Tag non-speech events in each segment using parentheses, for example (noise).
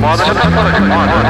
Motherfucker, come on.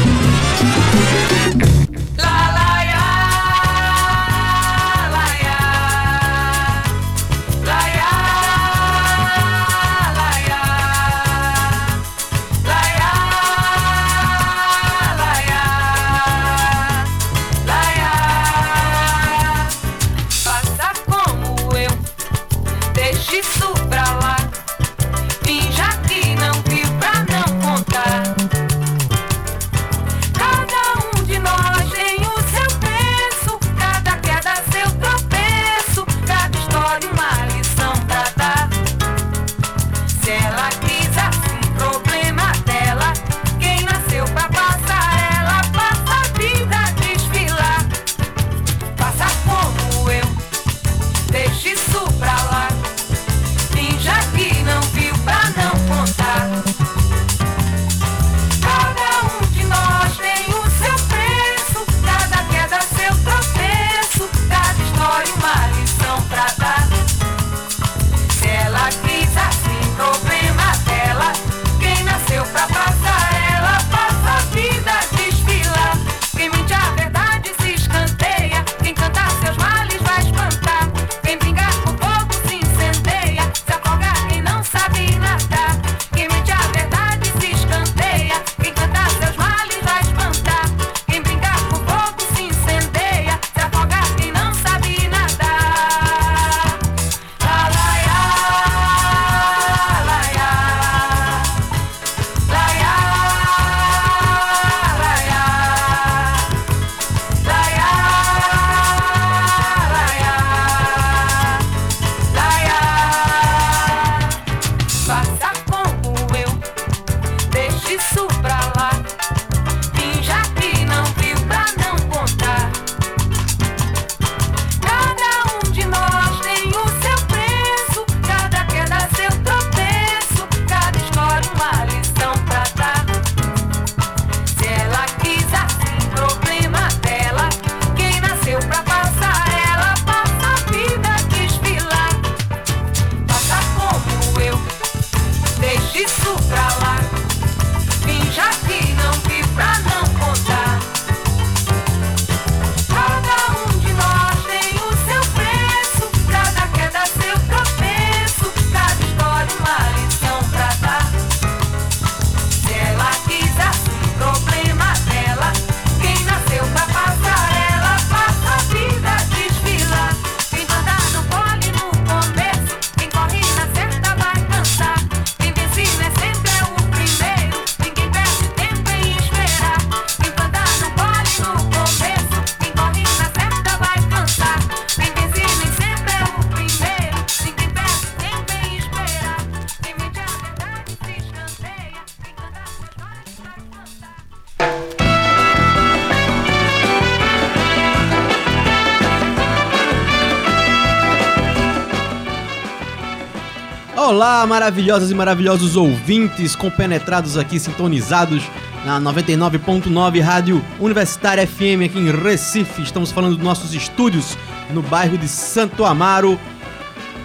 Olá, maravilhosas e maravilhosos ouvintes compenetrados aqui, sintonizados na 99.9 Rádio Universitária FM aqui em Recife. Estamos falando dos nossos estúdios no bairro de Santo Amaro,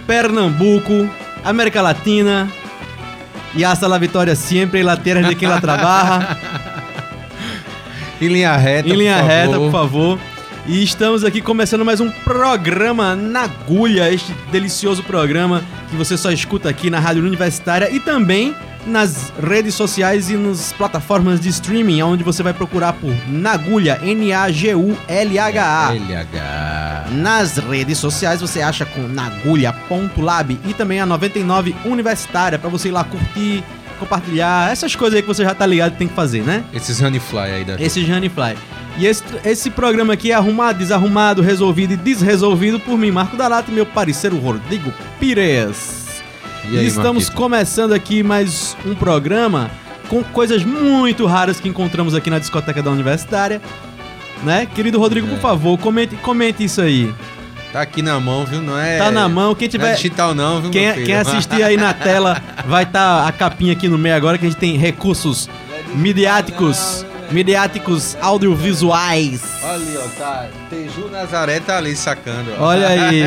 Pernambuco, América Latina. E hasta la vitória sempre, la tierra de quem la trabalha. (laughs) em linha reta, Em linha por reta, favor. por favor. E estamos aqui começando mais um programa na agulha, este delicioso programa que você só escuta aqui na Rádio Universitária e também nas redes sociais e nas plataformas de streaming, onde você vai procurar por Nagulha, N-A-G-U-L-H-A. LH. Nas redes sociais você acha com nagulha.lab e também a 99 Universitária para você ir lá curtir, compartilhar, essas coisas aí que você já tá ligado que tem que fazer, né? Esses Honeyfly aí da Esse Fly. E esse, esse programa aqui é arrumado, desarrumado, resolvido e desresolvido por mim, Marco Dalato e meu parceiro Rodrigo Pires. E aí, Estamos Marquito? começando aqui mais um programa com coisas muito raras que encontramos aqui na discoteca da Universitária. Né? Querido Rodrigo, É. por favor, comente, comente isso aí. Tá aqui na mão, viu? Não é. Tá na mão, quem Não é tiver. digital, não, viu? Quem, quem assistir aí na tela vai estar a capinha aqui no meio agora, que a gente tem recursos midiáticos, midiáticos audiovisuais. Olha ali, ó. Tá. Teju Nazaré tá ali sacando, ó. Olha aí,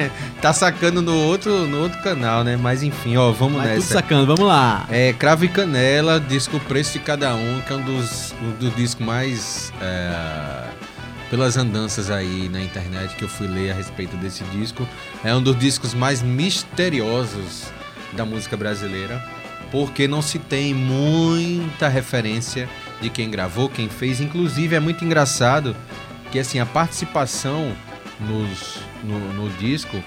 (laughs) tá sacando no outro, no outro canal, né? Mas enfim, ó, vamos tudo nessa. sacando, vamos lá. É Cravo e Canela, disco Preço de Cada Um, que é um dos, um dos discos mais. é, pelas andanças aí na internet que eu fui ler a respeito desse disco. É um dos discos mais misteriosos da música brasileira, porque não se tem muita referência de quem gravou, quem fez. Inclusive é muito engraçado que assim a participação nos, no, no disco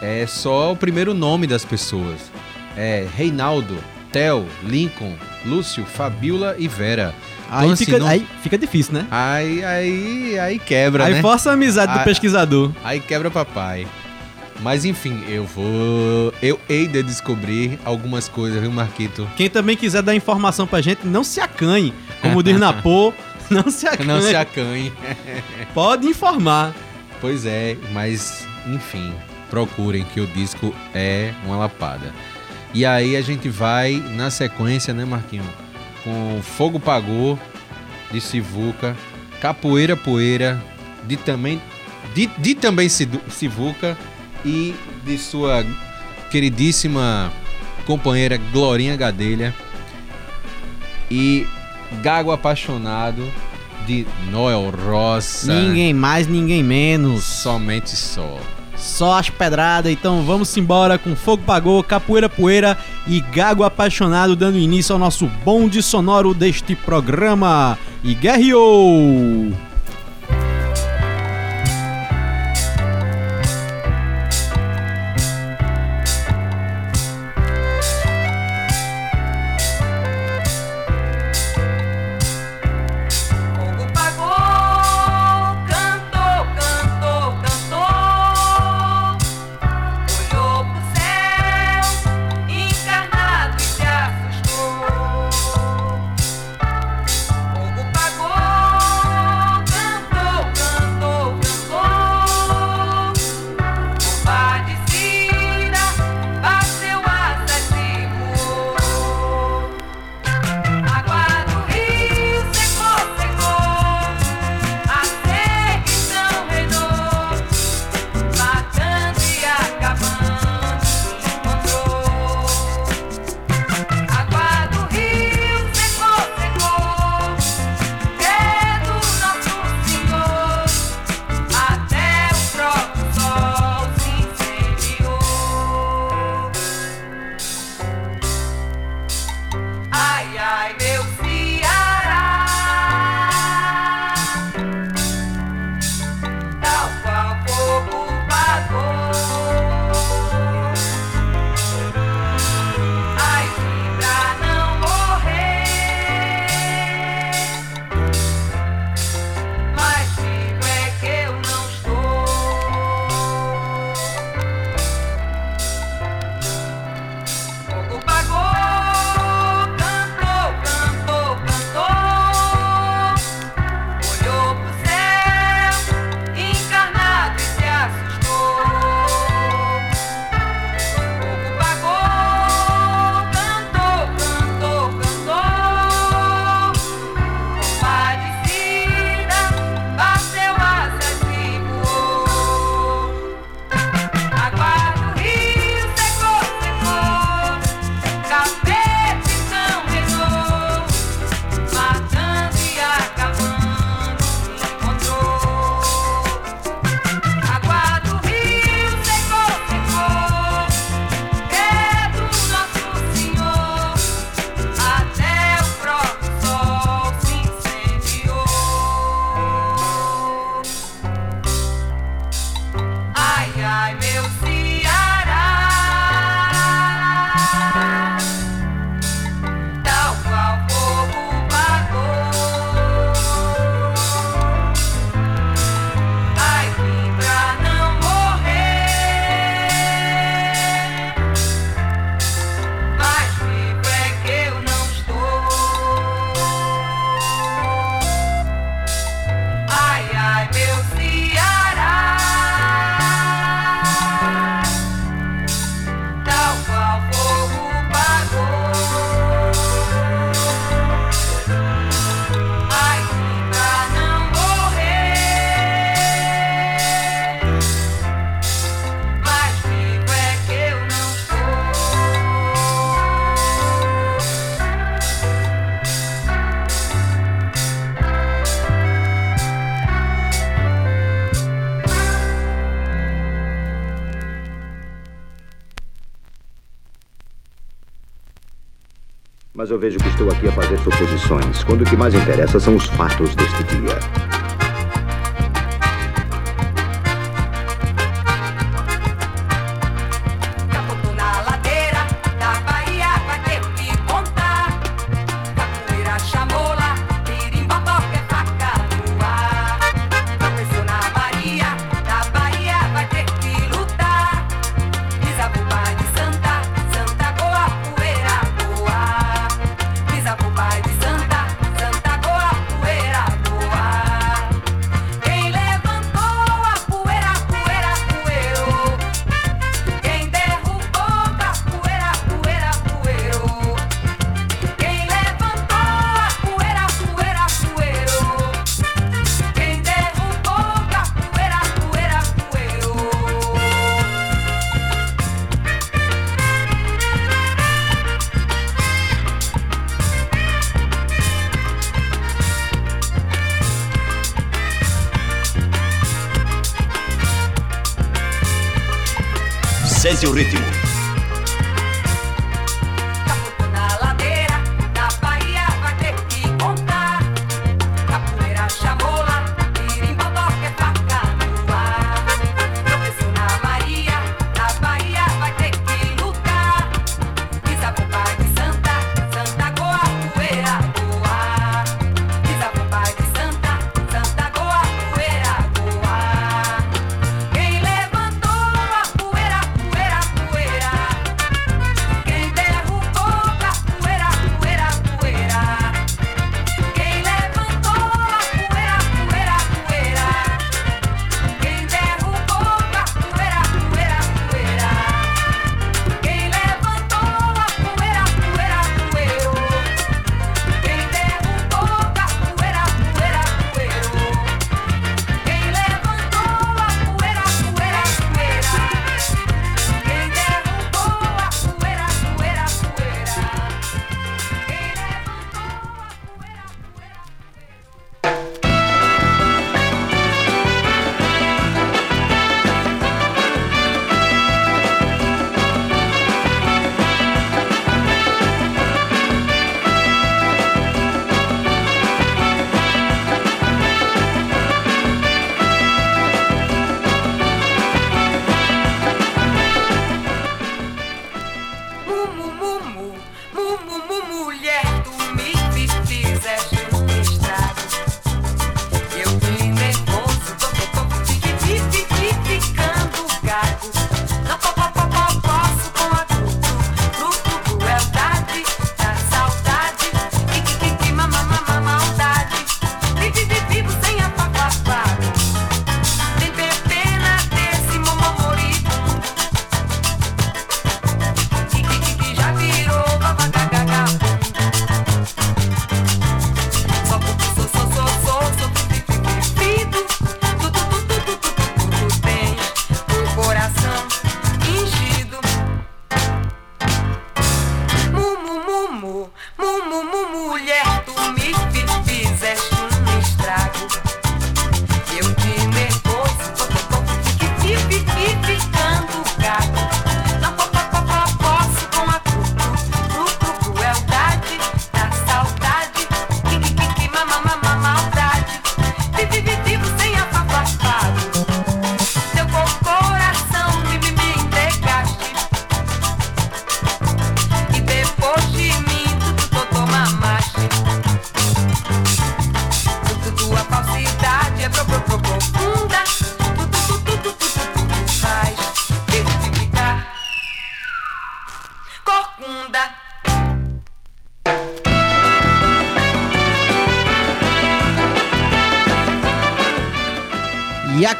é só o primeiro nome das pessoas. É Reinaldo, Theo, Lincoln, Lúcio, Fabiola e Vera. Aí, Então, assim, fica, não- aí fica difícil, né? Aí, aí, aí quebra, aí né? força a amizade do pesquisador. Aí quebra papai. Mas enfim, eu vou. Eu hei de descobrir algumas coisas, viu, Marquito? Quem também quiser dar informação pra gente, não se acanhe. Como diz Napô, (laughs) não se acanhe. Não se acanhe. (laughs) Pode informar. Pois é, mas enfim, procurem que o disco é uma lapada. E aí a gente vai na sequência, né, Marquinho? Com Fogo Pagou, de Sivuca, Capoeira Poeira, de também, de, de também Sivuca e de sua queridíssima companheira Glorinha Gadelha e Gago Apaixonado de Noel Rosa. Ninguém mais, ninguém menos. Somente só. Só as pedradas, então vamos embora com Fogo Pagou, Capoeira Poeira e Gago Apaixonado, dando início ao nosso bonde sonoro deste programa. E guerreou! Mas eu vejo que estou aqui a fazer suposições, quando o que mais interessa são os fatos deste dia.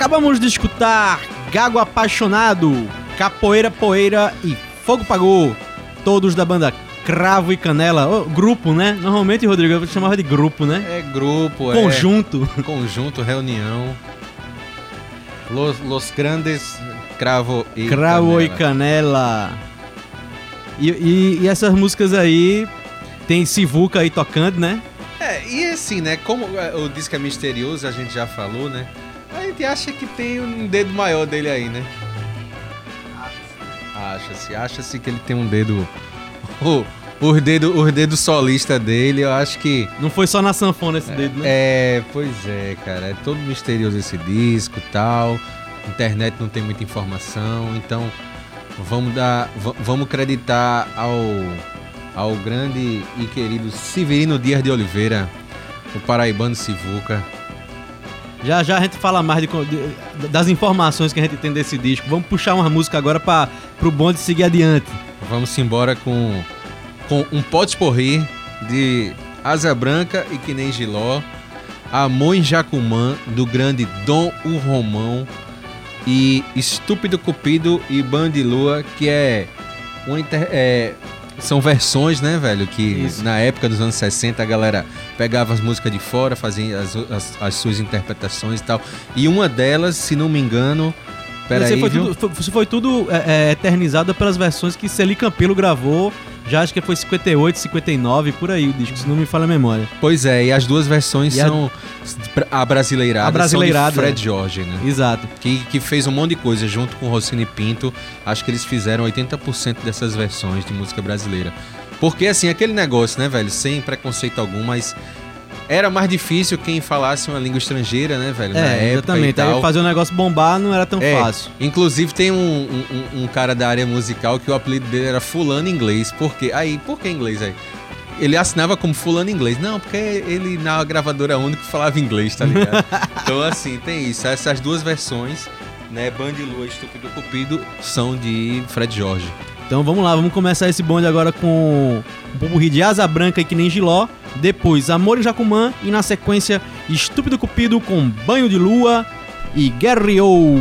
Acabamos de escutar Gago Apaixonado, Capoeira Poeira e Fogo Pagou, todos da banda Cravo e Canela. Oh, grupo, né? Normalmente, Rodrigo, eu chamava de grupo, né? É grupo, é. Conjunto. É (laughs) conjunto, reunião. Los, los Grandes Cravo e Cravo Canela. e Canela. E, e, e essas músicas aí, tem Sivuca aí tocando, né? É, e assim, né? Como é, o disco é misterioso, a gente já falou, né? que acha que tem um dedo maior dele aí, né? Acha-se, acha-se que ele tem um dedo. o os dedos os dedo solista dele, eu acho que. Não foi só na sanfona esse é, dedo, né? É, pois é, cara. É todo misterioso esse disco e tal. Internet não tem muita informação, então vamos dar. Vamos acreditar ao, ao grande e querido Severino Dias de Oliveira, o paraibano Sivuca já já a gente fala mais de de- das informações que a gente tem desse disco. Vamos puxar uma música agora para pro bonde seguir adiante. Vamos embora com, com um pote porri de Asa Branca e Que Nem Giló, Amor em Jacumã, do grande Dom o Romão, e Estúpido Cupido e Bandilua, que é, uma inter- é, são versões, né, velho? Que Isso. na época dos anos 60 a galera pegava as músicas de fora, fazia as, as, as suas interpretações e tal. E uma delas, se não me engano. Peraí, Isso foi viu? tudo, foi, foi tudo é, é, eternizado pelas versões que Celi Campelo gravou. Já acho que foi 58, 59, por aí o disco, se não me falha a memória. Pois é, e as duas versões E a- são a brasileirada, A brasileirada, são de Fred é. Jorge, né? Exato. Que, que fez um monte de coisa junto com Rossini Pinto. Acho que eles fizeram 80% dessas versões de música brasileira. Porque, assim, aquele negócio, né, velho? Sem preconceito algum, mas era mais difícil quem falasse uma língua estrangeira, né, velho? na É, época e exatamente. Aí fazer o negócio bombar não era tão É, fácil. Inclusive tem um, um- um- um cara da área musical que o apelido dele era Fulano Inglês. Por quê? Aí, por que inglês aí? Ele assinava como Fulano Inglês. Não, porque ele na gravadora única falava inglês, tá ligado? (laughs) então, assim, tem isso. Essas duas versões, né? Band Lua e Estúpido Cupido, são de Fred Jorge. Então vamos lá, vamos começar esse bonde agora com um pupurri de Asa Branca e Que Nem Giló. Depois Amor em Jacumã. E na sequência Estúpido Cupido com Banho de Lua e Guerreou.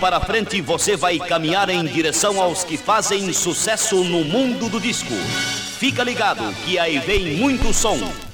para frente você vai caminhar em direção aos que fazem sucesso no mundo do disco. Fica ligado que aí vem muito som.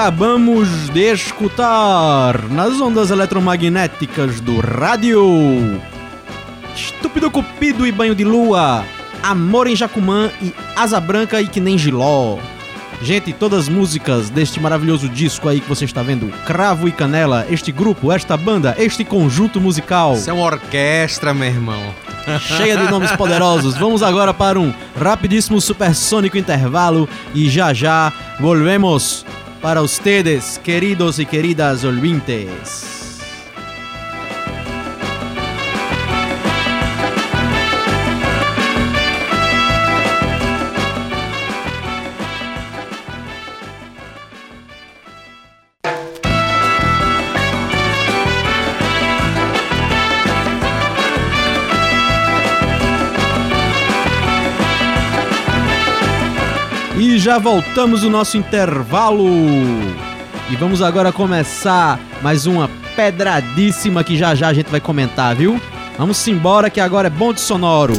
Acabamos de escutar nas ondas eletromagnéticas do rádio Estúpido Cupido e Banho de Lua, Amor em Jacumã e Asa Branca e Que Nem Giló. Gente, todas as músicas deste maravilhoso disco aí que você está vendo, Cravo e Canela, este grupo, esta banda, este conjunto musical, Isso é uma orquestra, meu irmão. (laughs) cheia de nomes poderosos. Vamos agora para um rapidíssimo supersônico intervalo e já já volvemos para ustedes, queridos e queridas ouvintes. Já voltamos do nosso intervalo. E vamos agora começar mais uma pedradíssima que já já a gente vai comentar, viu? Vamos embora que agora é bom de sonoro.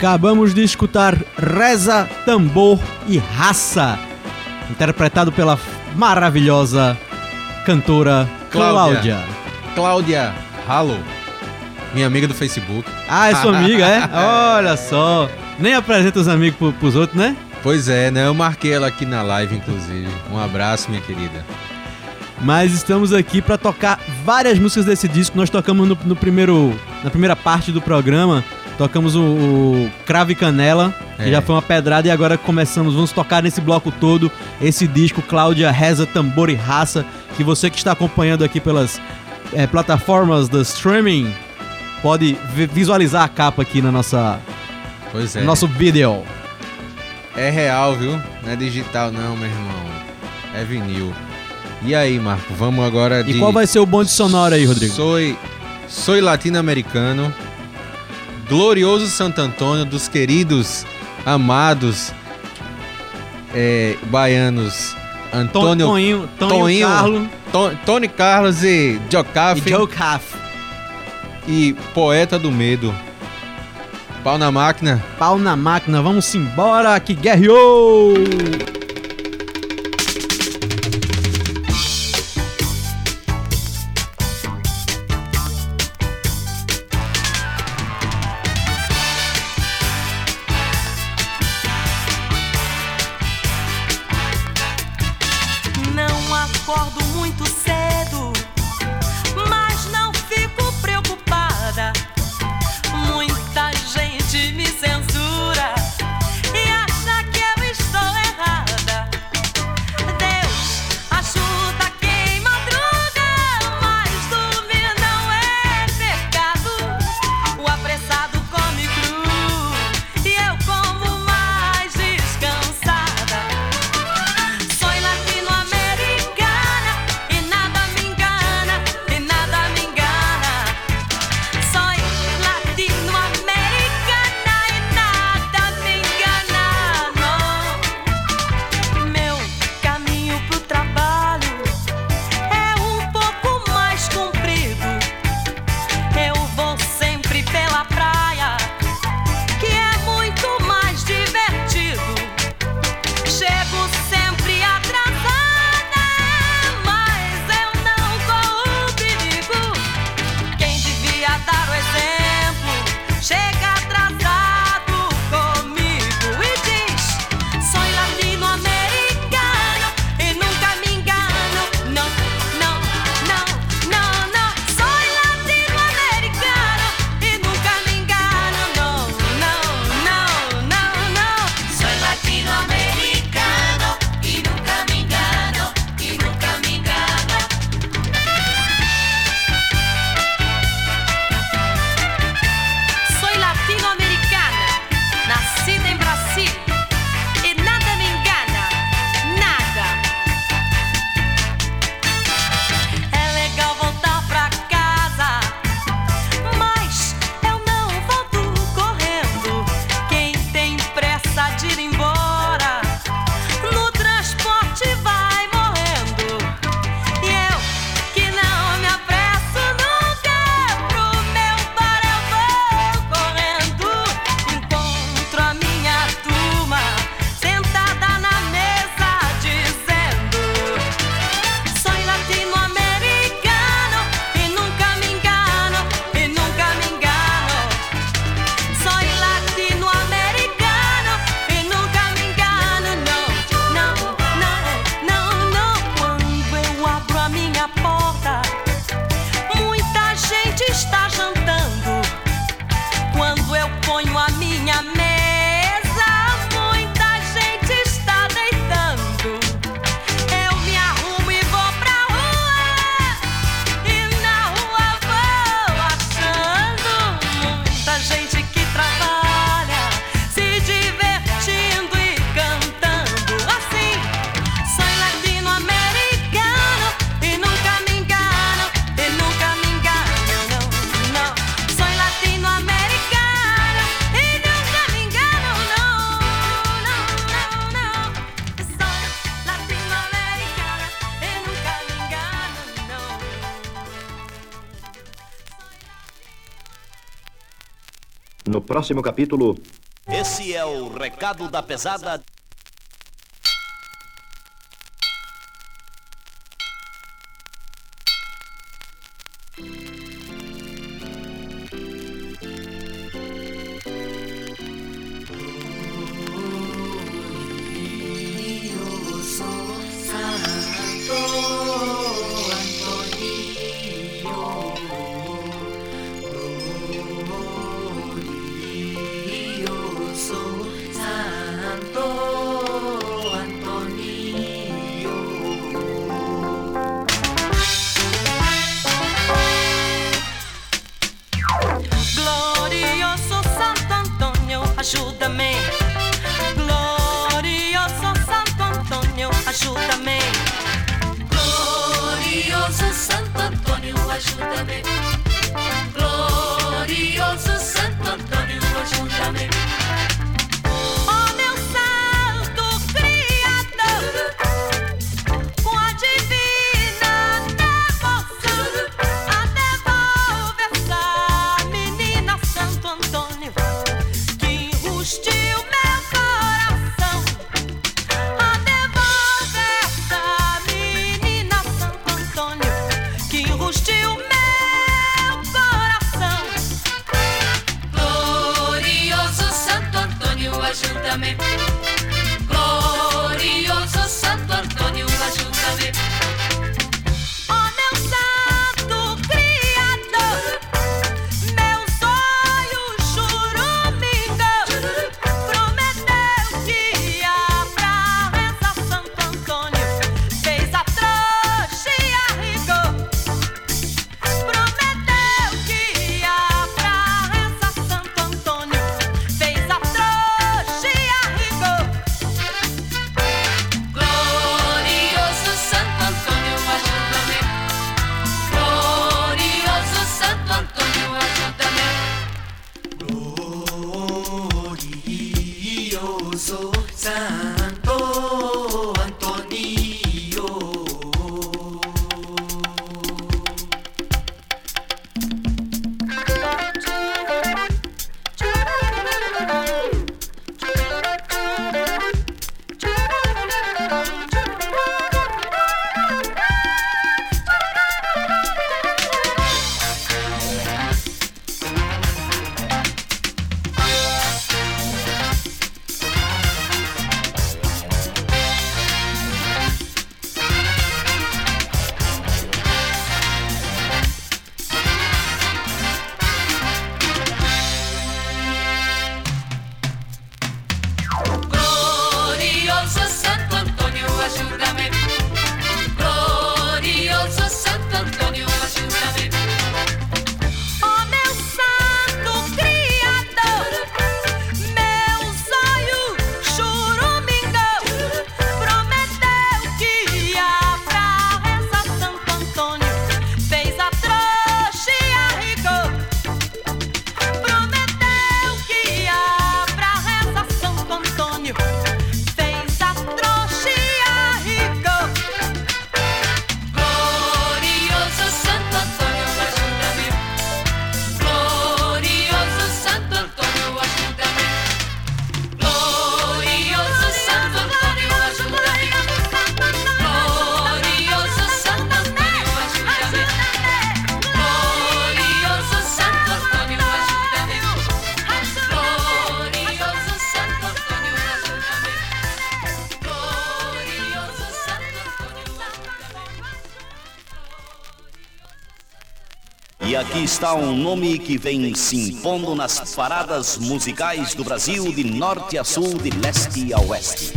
Acabamos de escutar Reza, Tambor e Raça, interpretado pela maravilhosa cantora Cláudia. Cláudia. Halo, minha amiga do Facebook. Ah, é sua amiga, é? (laughs) Olha só. Nem apresenta os amigos pro, pros outros, né? Pois é, né? Eu marquei ela aqui na live, inclusive. Um abraço, minha querida. Mas estamos aqui para tocar várias músicas desse disco. Nós tocamos no, no primeiro, na primeira parte do programa. Tocamos o, o Cravo e Canela, que É. já foi uma pedrada, e agora começamos, vamos tocar nesse bloco todo esse disco Cláudia Reza, Tambor e Raça, que você que está acompanhando aqui pelas eh, plataformas do streaming pode vi- visualizar a capa aqui na nossa, Pois é. no nosso vídeo. É real, viu? Não é digital, não, meu irmão. É vinil. E aí, Marco, vamos agora de. E qual vai ser o bonde sonoro aí, Rodrigo? Soy, soy latino-americano, glorioso Santo Antônio, dos queridos, amados é, baianos Antônio, Toninho, Toninho, Toninho, Carlo Ton- Tony Carlos e Jocafe e Joe Caff. e Poeta do Medo. Pau na máquina. Pau na máquina, vamos embora que guerreou! Próximo capítulo, Esse é o recado da pesada. Antônio, ajuda-me. Está um nome que vem se impondo nas paradas musicais do Brasil de norte a sul, de leste a oeste.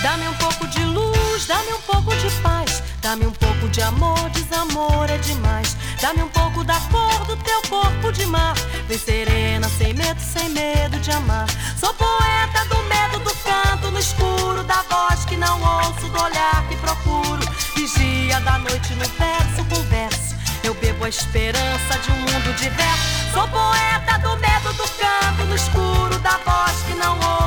Dá-me um pouco de luz, dá-me um pouco de paz. Dá-me um pouco de amor, desamor é demais. Dá-me um pouco da cor do teu corpo de mar. Vem serena, sem medo, sem medo de amar. Sou poeta do medo do canto no escuro, da voz que não ouço, do olhar que procuro. Vigia da noite no verso com verso. Eu bebo a esperança de um mundo diverso. Sou poeta do medo do canto no escuro, da voz que não ouço,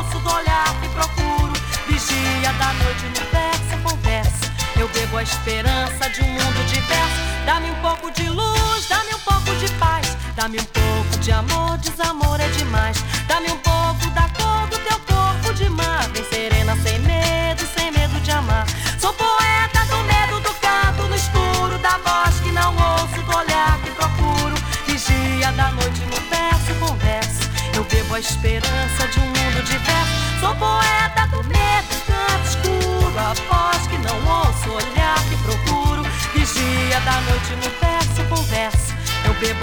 esperança de um mundo diverso. Dá-me um pouco de luz, dá-me um pouco de paz. Dá-me um pouco de amor, desamor é demais. Dá-me um pouco da cor do teu corpo de mar. Vem serena, sem medo, sem medo de amar. Sou poeta do medo do canto no escuro, da voz que não ouço, do olhar que procuro. Vigia da noite no verso, converso. Eu bebo a esperança de um mundo diverso. Sou poeta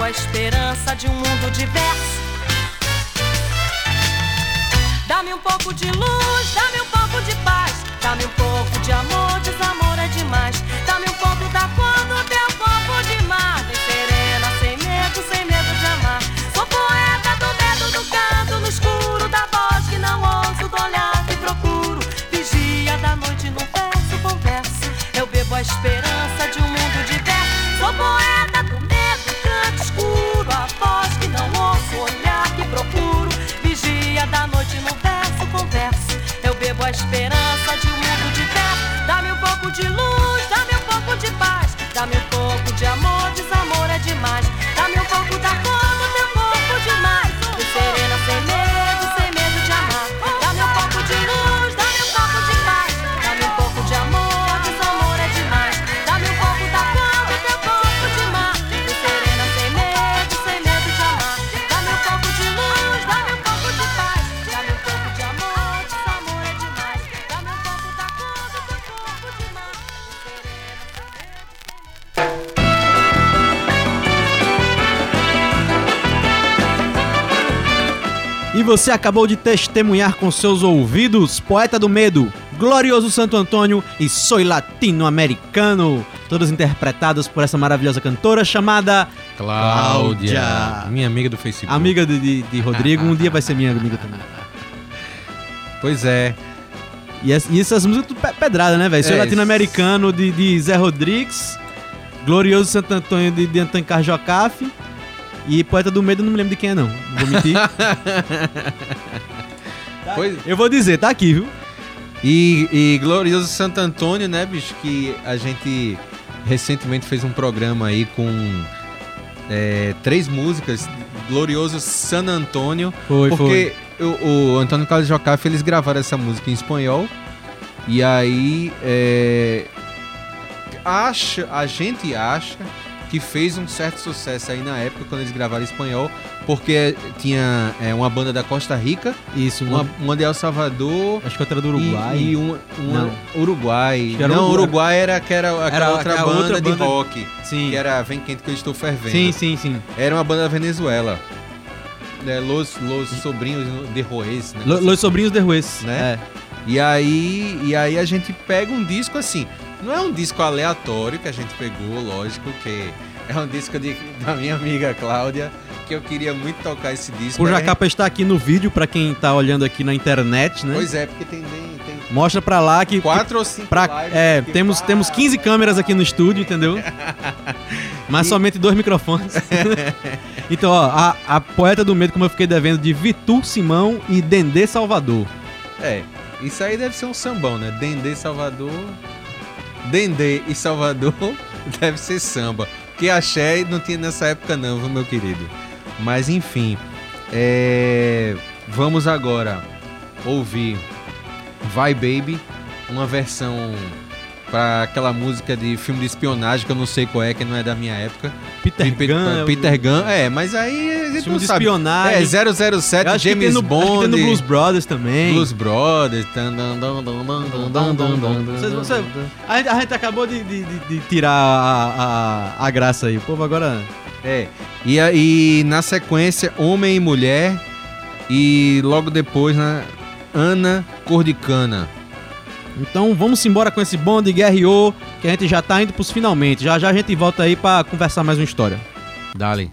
Bebo a esperança de um mundo diverso. Dá-me um pouco de luz, dá-me um pouco de paz. Dá-me um pouco de amor, desamor é demais. Dá-me um pouco da cor bebo a esperança de um mundo diverso. Dá-me um pouco de luz, dá-me um pouco de paz. Dá-me um pouco de amor, desamor é demais. Dá-me um pouco da cor você acabou de testemunhar com seus ouvidos Poeta do Medo, Glorioso Santo Antônio e Soy Latino-Americano, todas interpretadas por essa maravilhosa cantora chamada Cláudia. Cláudia. Minha amiga do Facebook. amiga de, de- de Rodrigo. Um dia vai ser minha amiga também. Pois é. E, es- e essas músicas tudo pe- pedrada, né, velho? Soy É, Latino-Americano de, de Zé Rodrigues, Glorioso Santo Antônio de, de Antônio Carjocafe e Poeta do Medo, não me lembro de quem é, não. Não vou mentir. (laughs) Pois, Eu vou dizer, tá aqui, viu? E, e Glorioso Santo Antônio, né, bicho? Que a gente recentemente fez um programa aí com é, três músicas. Glorioso San Antônio. Foi, porque O, o Antônio Carlos Jocafe, eles gravaram essa música em espanhol. E aí. é, acha, a gente acha que fez um certo sucesso aí na época quando eles gravaram em espanhol. Porque tinha é, uma banda da Costa Rica, Isso, uma, uma, de El Salvador. acho que outra do Uruguai. E, e uma, uma- Não. Uruguai. Não, Uruguai. Uruguai era, que era aquela Era outra, aquela banda outra de banda- rock. Sim. Que era Vem Quente Que Eu Estou Fervendo. sim, sim, sim. Era uma banda da Venezuela. É, Los, Los Sobrinhos de Roes, né? Lo- Los Sobrinhos de Ruiz. Né? É. E aí, e aí a gente pega um disco assim. Não é um disco aleatório que a gente pegou, lógico, que é um disco de- da minha amiga Cláudia, que eu queria muito tocar esse disco. Cuja Aí a capa está aqui no vídeo pra quem tá olhando aqui na internet, né? Pois é, porque tem, tem, Mostra pra lá que quatro ou cinco Pra, é, temos, Ah, temos 15 câmeras aqui no estúdio, entendeu? (laughs) Mas E- somente dois microfones. (laughs) então, ó, a, a Poeta do Medo, como eu fiquei devendo, de Vitor Simão e Dendê Salvador. É, isso aí deve ser um sambão, né? Dendê Salvador. Dendê e Salvador (laughs) deve ser samba. Que axé não tinha nessa época, não, meu querido? Mas enfim, é, vamos agora ouvir Vai Baby, uma versão para aquela música de filme de espionagem que eu não sei qual é, que não é da minha época. Peter P Gunn. Peter Gunn, é, mas aí a gente filme não de sabe. espionagem. É, 007, James no, Bond. Acho Blues Brothers também. Blues Brothers. A, gente, a gente acabou de, de, de tirar a, a, a, graça aí. O povo agora... É, e, aí na sequência, Homem e Mulher e logo depois, né, Ana Cordicana. Então vamos embora com esse bonde guerreou, que a gente já tá indo pros finalmente. Já já a gente volta aí pra conversar mais uma história. Dali.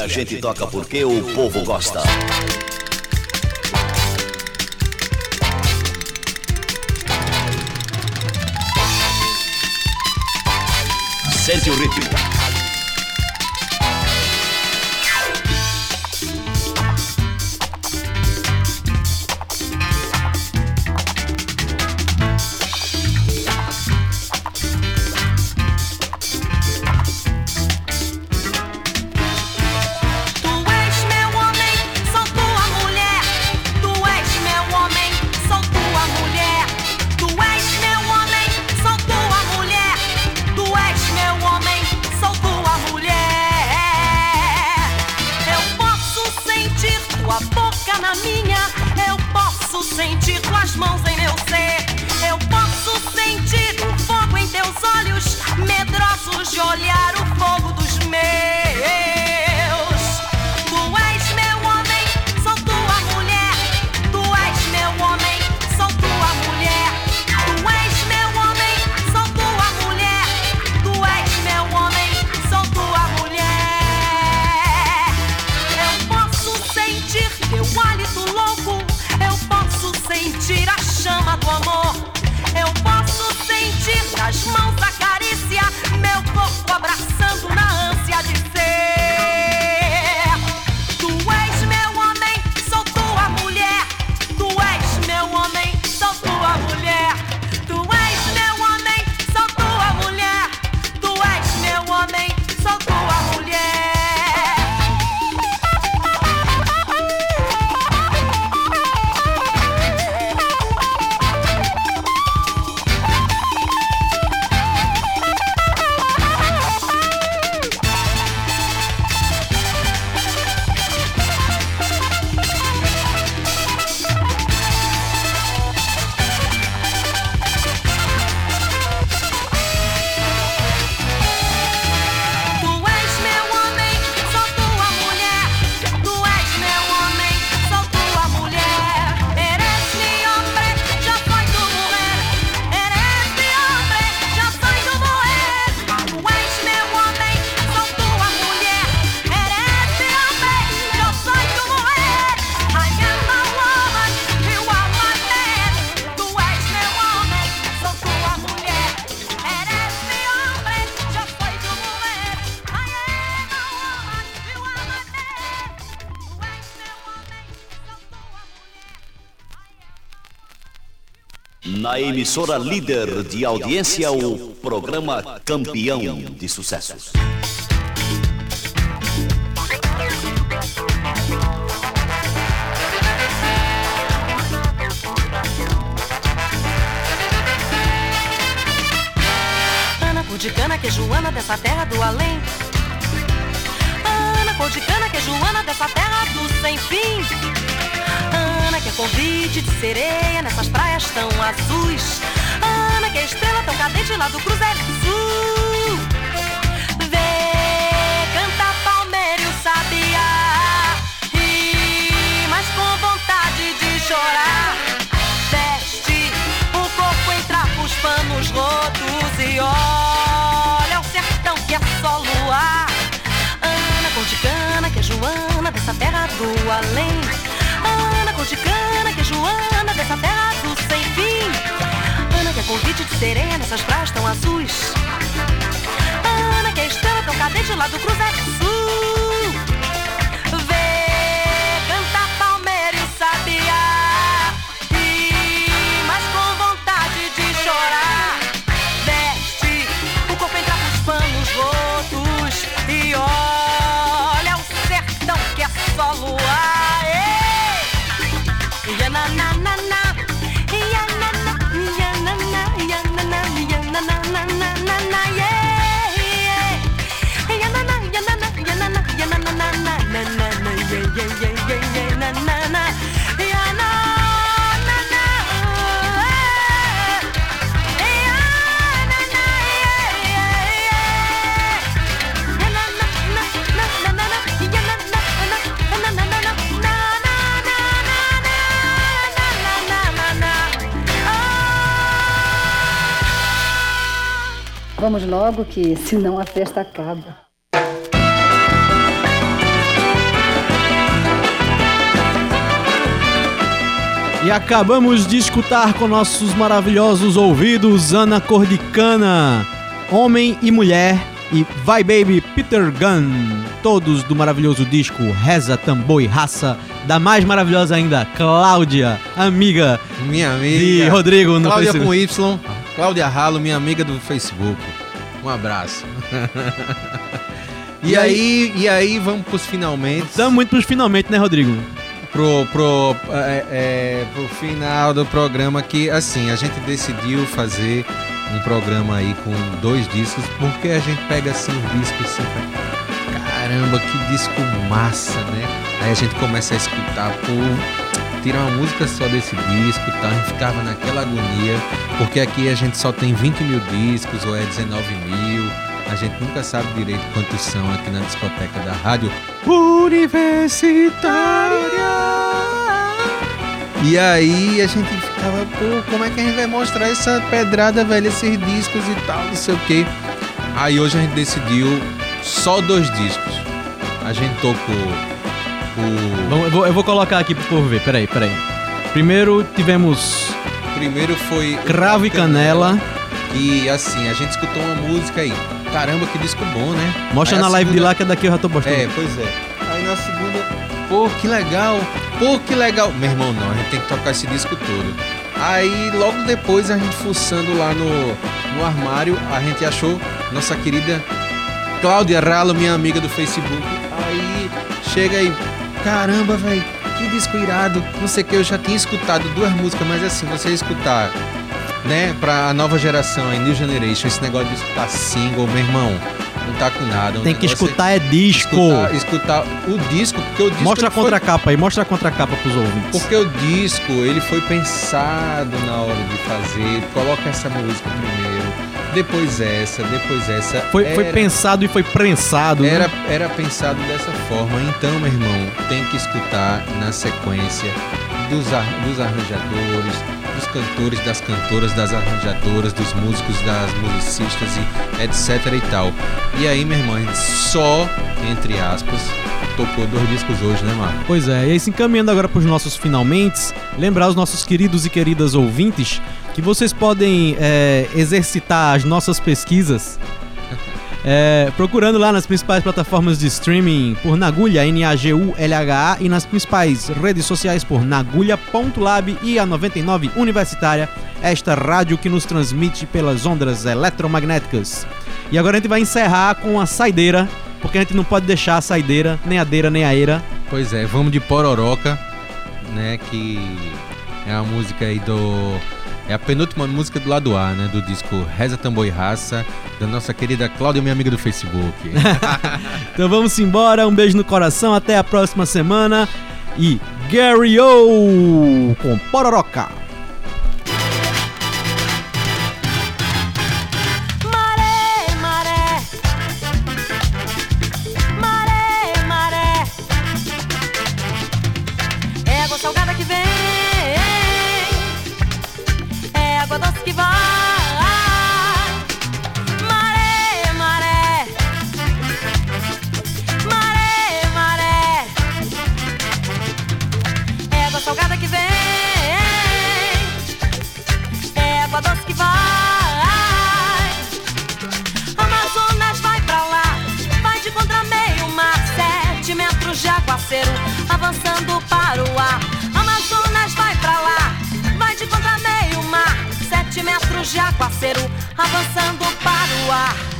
a gente toca porque o povo gosta. Sente o ritmo. emissora líder de audiência, o programa Campeão de Sucessos. Ana cor de cana, que é Joana dessa terra do além. Ana cor de cana, que é Joana dessa terra do sem fim convite de sereia nessas praias tão azuis. Ana, que é estrela tão cadente lá do Cruzeiro do Sul. Vê, canta Palmeiro Sabiá. E mas com vontade de chorar. Veste o corpo em trapos, panos rotos e olha o sertão que é só luar. Ana, conticana, que é Joana dessa terra do além de cana, que Joana dessa terra do sem fim. Ana que é convite de serena, essas praias tão azuis. Ana que é estrela tão é de lá do Cruzeiro Sul. Vamos logo que senão a festa acaba. E acabamos de escutar com nossos maravilhosos ouvidos Ana Cordicana, Homem e Mulher e Vai Baby Peter Gunn, todos do maravilhoso disco Reza, Tambor e Raça, da mais maravilhosa ainda, Cláudia, amiga, minha amiga, E Rodrigo no Cláudia Facebook. com Y, Cláudia Ralo, minha amiga do Facebook. Um abraço. e, (laughs) E aí, e aí vamos pros finalmente. Estamos muito pros finalmente, né, Rodrigo? pro, pro, é, é, pro final do programa que, assim, a gente decidiu fazer um programa aí com dois discos, porque a gente pega assim um disco assim, caramba, que disco massa, né? Aí a gente começa a escutar, pô, tirar uma música só desse disco tal, a gente ficava naquela agonia, porque aqui a gente só tem 20 mil discos ou é 19 mil. A gente nunca sabe direito quantos são aqui na discoteca da rádio universitária. E aí a gente ficava, pô, como é que a gente vai mostrar essa pedrada, velho, esses discos e tal, não sei o quê. Aí hoje a gente decidiu só dois discos. A gente tocou. Vamos- eu, vou, eu vou colocar aqui pro povo ver, peraí, peraí. Primeiro tivemos Primeiro foi. Cravo e Canela. E assim, a gente escutou uma música aí. Caramba, que disco bom, né? Mostra Aí na live de segunda- lá que é daqui eu já tô postando. É, pois é. Aí na segunda, pô, que legal, pô, que legal. Meu irmão, não, a gente tem que tocar esse disco todo. Aí logo depois a gente fuçando lá no, no armário, a gente achou nossa querida Cláudia Ralo, minha amiga do Facebook. Aí chega aí, caramba, velho, que disco irado. Não sei o que, eu já tinha escutado duas músicas, mas assim, você escutar, né, pra nova geração, a New Generation, esse negócio de escutar single, meu irmão, não tá com nada. o Tem que negócio é escutar é disco. escutar, escutar o disco, porque o disco Mostra a ele foi- contracapa aí, mostra a contracapa pros ouvintes. porque o disco, ele foi pensado na hora de fazer, coloca essa música primeiro, depois essa, depois essa. Foi, foi Era- pensado e foi prensado. né? Era, era pensado dessa forma. Então, meu irmão, tem que escutar na sequência dos, ar- dos arranjadores, dos cantores, das cantoras, das arranjadoras, dos músicos, das musicistas e etc e tal. E aí, meu irmão, só, entre aspas, tocou dois discos hoje, né, Marco? Pois é, e aí se encaminhando agora para os nossos finalmente, lembrar os nossos queridos e queridas ouvintes que vocês podem é, exercitar as nossas pesquisas é, procurando lá nas principais plataformas de streaming por Nagulha, N-A-G-U-L-H-A, e nas principais redes sociais por nagulha.lab e a 99 Universitária, esta rádio que nos transmite pelas ondas eletromagnéticas. E agora a gente vai encerrar com a saideira, porque a gente não pode deixar a saideira, nem a deira, nem a eira, Pois é, vamos de Pororoca, né? Que é a música aí do. É a penúltima música do lado A, né? Do disco Reza Tambor e Raça, da nossa querida Cláudia, minha amiga do Facebook. (laughs) Então vamos embora, um beijo no coração, até a próxima semana e Gary O com Pororoca. Que vai. Amazonas vai pra lá, vai de contra meio mar, sete metros de aguaceiro, avançando para o ar. Amazonas vai pra lá, vai de contra meio mar, sete metros de aguaceiro, avançando para o ar.